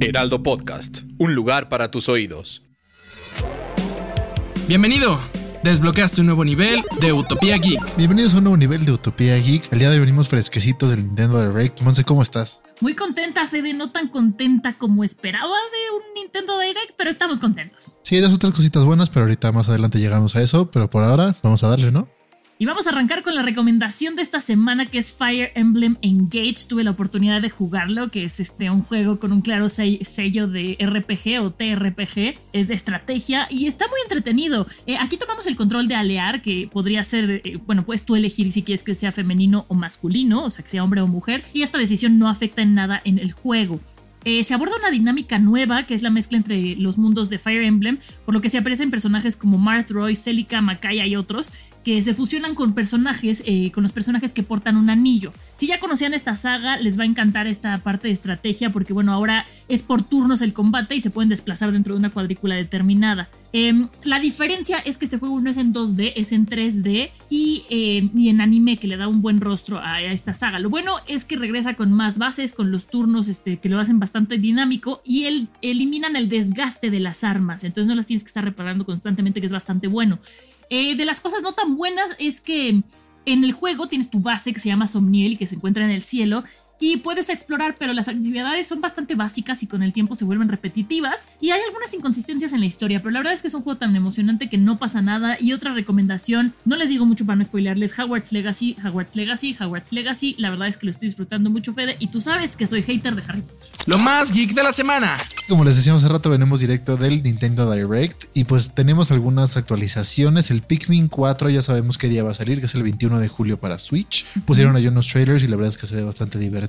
Heraldo Podcast, un lugar para tus oídos. Bienvenido. Desbloqueaste un nuevo nivel de Utopía Geek. Bienvenidos a un nuevo nivel de Utopía Geek. El día de hoy venimos fresquecitos del Nintendo Direct. Monse, ¿cómo estás? Muy contenta, Fede, no tan contenta como esperaba de un Nintendo Direct, pero estamos contentos. Sí, hay dos otras cositas buenas, pero ahorita más adelante llegamos a eso. Pero por ahora, vamos a darle, ¿no? Y vamos a arrancar con la recomendación de esta semana que es Fire Emblem Engage. Tuve la oportunidad de jugarlo, que es este un juego con un claro sello de RPG o TRPG, es de estrategia y está muy entretenido. Eh, aquí tomamos el control de Alear, que podría ser, eh, bueno, puedes tú elegir si quieres que sea femenino o masculino, o sea, que sea hombre o mujer, y esta decisión no afecta en nada en el juego. Eh, se aborda una dinámica nueva, que es la mezcla entre los mundos de Fire Emblem, por lo que se aparecen personajes como Marth, Roy, Celica, Makaya y otros, que se fusionan con personajes, eh, con los personajes que portan un anillo. Si ya conocían esta saga, les va a encantar esta parte de estrategia, porque bueno, ahora es por turnos el combate y se pueden desplazar dentro de una cuadrícula determinada. Em, la diferencia es que este juego no es en 2D, es en 3D y, em, y en anime que le da un buen rostro a, esta saga. Lo bueno es que regresa con más bases, con los turnos este, que lo hacen bastante dinámico y el, eliminan el desgaste de las armas, entonces no las tienes que estar reparando constantemente, que es bastante bueno. Eh, de las cosas no tan buenas es que en el juego tienes tu base que se llama Somniel, que se encuentra en el cielo, y puedes explorar, pero las actividades son bastante básicas y con el tiempo se vuelven repetitivas. Y hay algunas inconsistencias en la historia, pero la verdad es que es un juego tan emocionante que no pasa nada. Y otra recomendación, no les digo mucho para no spoilearles, Hogwarts Legacy, Hogwarts Legacy, Hogwarts Legacy, la verdad es que lo estoy disfrutando mucho Fede y tú sabes que soy hater de Harry Potter. Lo más geek de la semana. Como les decíamos hace rato, venimos directo del Nintendo Direct y pues tenemos algunas actualizaciones, el Pikmin 4 ya sabemos qué día va a salir, que es el 21 de julio para Switch, pusieron ahí unos trailers y la verdad es que se ve bastante divertido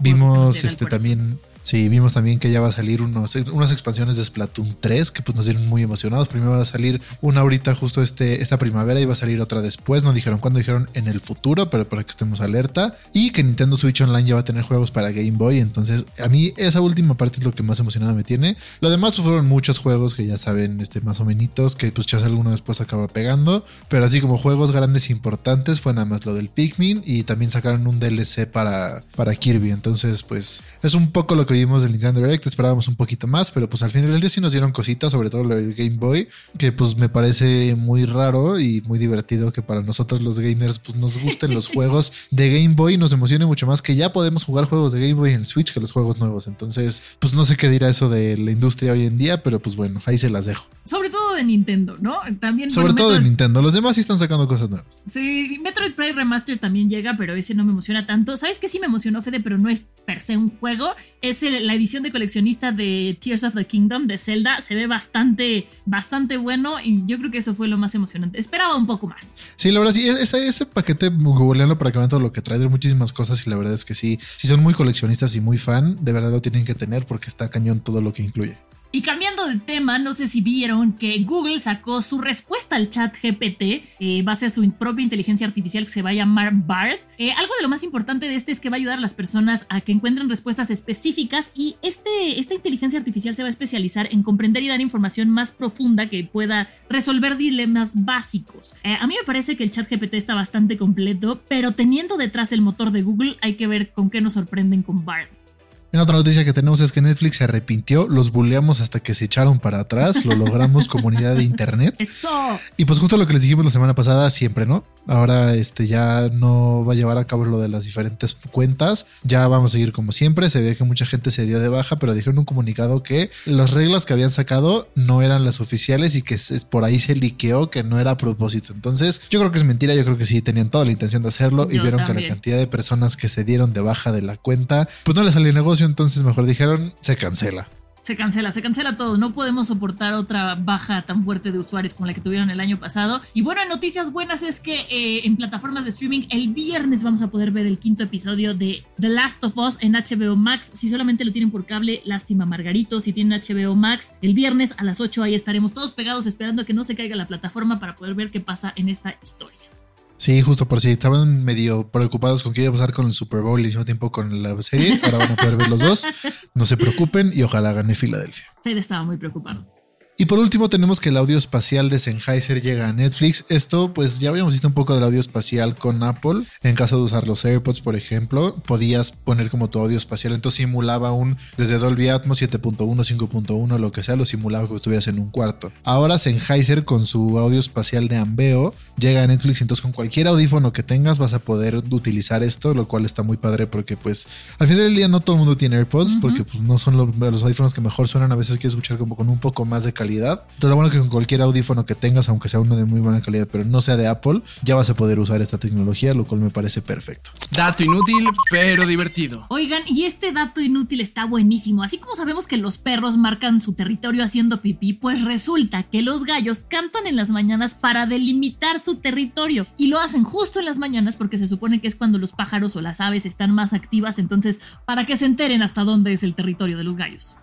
Vimos este también Sí, vimos también que ya va a salir unos, unas expansiones de Splatoon 3 que pues nos dieron muy emocionados. Primero va a salir una ahorita justo este, esta primavera y va a salir otra después. No dijeron cuándo, dijeron en el futuro, pero para que estemos alerta. Y que Nintendo Switch Online ya va a tener juegos para Game Boy. Entonces, a mí esa última parte es lo que más emocionado me tiene. Lo demás fueron muchos juegos que ya saben, este, más o menos, que pues ya alguno después acaba pegando. Pero así como juegos grandes e importantes fue nada más lo del Pikmin y también sacaron un DLC para, para Kirby. Entonces, pues es un poco lo que vimos del Nintendo Direct, esperábamos un poquito más, pero pues al final del día sí nos dieron cositas, sobre todo lo del Game Boy, que pues me parece muy raro y muy divertido que para nosotros los gamers pues nos gusten los juegos de Game Boy, nos emocione mucho más que ya podemos jugar juegos de Game Boy en Switch que los juegos nuevos. Entonces, pues no sé qué dirá eso de la industria hoy en día, pero pues bueno, ahí se las dejo. Sobre todo de Nintendo, ¿no? También. Sobre todo de Nintendo, los demás sí están sacando cosas nuevas. Sí, Metroid Prime Remaster también llega, pero ese no me emociona tanto. ¿Sabes qué sí me emocionó, Fede? Pero no es per se un juego, es la edición de coleccionista de Tears of the Kingdom de Zelda. Se ve bastante, bastante bueno y yo creo que eso fue lo más emocionante. Esperaba un poco más. Sí, la verdad, sí, ese, ese paquete, googlearlo para que vean todo lo que trae, de muchísimas cosas y la verdad es que sí, si son muy coleccionistas y muy fan, de verdad lo tienen que tener porque está cañón todo lo que incluye. Y cambiando de tema, no sé si vieron que Google sacó su respuesta al chat GPT eh, base a su propia inteligencia artificial que se va a llamar BART. Eh, algo de lo más importante de este es que va a ayudar a las personas a que encuentren respuestas específicas y este, esta inteligencia artificial se va a especializar en comprender y dar información más profunda que pueda resolver dilemas básicos. Eh, a mí me parece que el chat GPT está bastante completo, pero teniendo detrás el motor de Google hay que ver con qué nos sorprenden con BART. En otra noticia que tenemos es que Netflix se arrepintió, los bulleamos hasta que se echaron para atrás, lo logramos comunidad de internet. Eso. Y pues justo lo que les dijimos la semana pasada, siempre, ¿no? Ahora este ya no va a llevar a cabo lo de las diferentes cuentas, ya vamos a seguir como siempre, se ve que mucha gente se dio de baja, pero dijeron un comunicado que las reglas que habían sacado no eran las oficiales y que por ahí se liqueó que no era a propósito. Entonces, yo creo que es mentira, yo creo que sí tenían toda la intención de hacerlo y vieron que la cantidad de personas que se dieron de baja de la cuenta, pues no les salió negocio entonces mejor dijeron, se cancela. Se cancela, se cancela todo. No podemos soportar otra baja tan fuerte de usuarios como la que tuvieron el año pasado. Y bueno, noticias buenas es que eh, en plataformas de streaming el viernes vamos a poder ver el quinto episodio de The Last of Us en HBO Max. Si solamente lo tienen por cable, lástima Margarito. Si tienen HBO Max, el viernes a las 8 ahí estaremos todos pegados esperando a que no se caiga la plataforma para poder ver qué pasa en esta historia. Sí, justo por si estaban medio preocupados con qué iba a pasar con el Super Bowl y al mismo tiempo con la serie, ahora van a poder ver los dos. No se preocupen y ojalá gane Filadelfia. Fede estaba muy preocupado. Y por último tenemos que el audio espacial de Sennheiser llega a Netflix. Esto pues ya habíamos visto un poco del audio espacial con Apple. En caso de usar los AirPods, por ejemplo, podías poner como tu audio espacial. Entonces simulaba un desde Dolby Atmos 7.1, 5.1, lo que sea, lo simulaba como estuvieras en un cuarto. Ahora Sennheiser con su audio espacial de Ambeo llega a Netflix. Entonces con cualquier audífono que tengas vas a poder utilizar esto, lo cual está muy padre porque pues al final del día no todo el mundo tiene AirPods porque pues no son los, los audífonos que mejor suenan. A veces quieres escuchar como con un poco más de calidad calidad. Entonces, lo bueno que con cualquier audífono que tengas, aunque sea uno de muy buena calidad, pero no sea de Apple, ya vas a poder usar esta tecnología, lo cual me parece perfecto. Dato inútil, pero divertido. Oigan, y este dato inútil está buenísimo. Así como sabemos que los perros marcan su territorio haciendo pipí, pues resulta que los gallos cantan en las mañanas para delimitar su territorio. Y lo hacen justo en las mañanas porque se supone que es cuando los pájaros o las aves están más activas. Entonces, para que se enteren hasta dónde es el territorio de los gallos.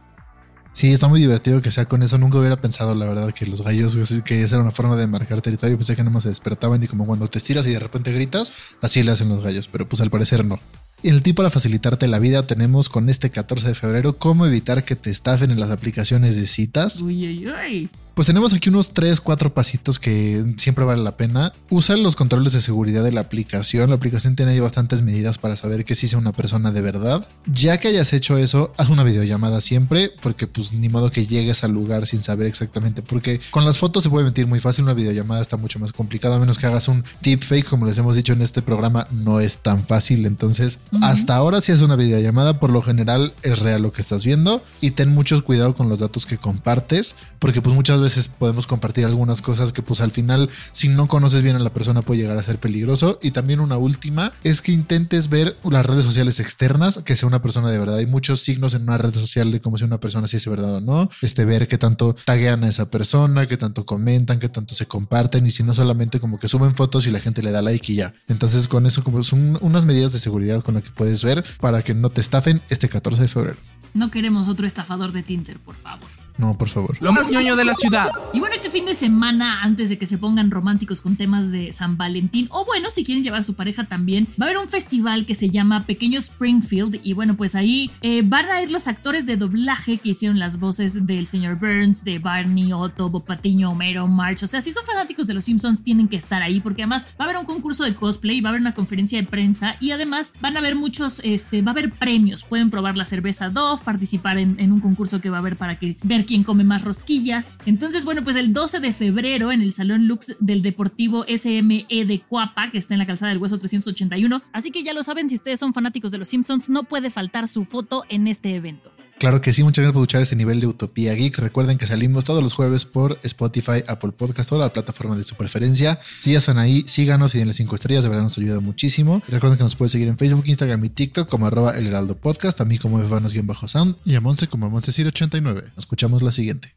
Sí, está muy divertido que sea con eso. Nunca hubiera pensado, la verdad, que los gallos, que esa era una forma de marcar territorio. Pensé que nada más se despertaban y como cuando te estiras y de repente gritas, así le hacen los gallos, pero pues al parecer no. El tip para facilitarte la vida tenemos con este 14 de febrero cómo evitar que te estafen en las aplicaciones de citas. Uy, uy, uy. Pues tenemos aquí unos 3, 4 pasitos que siempre vale la pena. Usa los controles de seguridad de la aplicación. La aplicación tiene ahí bastantes medidas para saber que sí sea una persona de verdad. Ya que hayas hecho eso, haz una videollamada siempre, porque pues ni modo que llegues al lugar sin saber exactamente. Porque con las fotos se puede mentir muy fácil, una videollamada está mucho más complicado, a menos que hagas un tip fake, como les hemos dicho en este programa, no es tan fácil. Entonces, hasta ahora si es una videollamada, por lo general es real lo que estás viendo. Y ten mucho cuidado con los datos que compartes, porque pues muchas veces veces podemos compartir algunas cosas que pues al final si no conoces bien a la persona puede llegar a ser peligroso. Y también una última es que intentes ver las redes sociales externas, que sea una persona de verdad. Hay muchos signos en una red social de cómo si una persona si es verdad o no. Este ver qué tanto taguean a esa persona, qué tanto comentan, qué tanto se comparten y si no solamente como que suben fotos y la gente le da like y ya. Entonces con eso como son unas medidas de seguridad con las que puedes ver para que no te estafen este 14 de febrero. No queremos otro estafador de Tinder, por favor. No, por favor. Lo más ñoño de la ciudad. Y bueno, este fin de semana, antes de que se pongan románticos con temas de San Valentín, o bueno, si quieren llevar a su pareja también, va a haber un festival que se llama Pequeño Springfield. Y bueno, pues ahí eh, van a ir los actores de doblaje que hicieron las voces del señor Burns, de Barney, Otto, Bob Patiño, Homero, March. O sea, si son fanáticos de los Simpsons, tienen que estar ahí, porque además va a haber un concurso de cosplay, va a haber una conferencia de prensa y además van a haber muchos, este, va a haber premios. Pueden probar la cerveza Dove, participar en, en un concurso que va a haber para que ver quién come más rosquillas. Entonces, bueno, pues el 12 de febrero en el Salón Lux del Deportivo SME de Cuapa, que está en la calzada del Hueso 381. Así que ya lo saben, si ustedes son fanáticos de los Simpsons, no puede faltar su foto en este evento. Claro que sí, muchas gracias por escuchar este nivel de Utopía Geek. Recuerden que salimos todos los jueves por Spotify, Apple Podcast o la plataforma de su preferencia. Si ya están ahí, síganos y denle 5 estrellas, de verdad nos ayuda muchísimo. Recuerden que nos puede seguir en Facebook, Instagram y TikTok como arroba el heraldo podcast, también como Evanos-sound y a Monse como Moncecir89. Nos escuchamos la siguiente.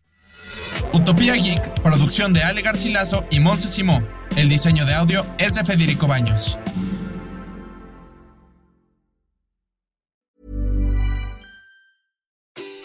Utopía Geek, producción de Ale Garcilaso y Monse Simó. El diseño de audio es de Federico Baños.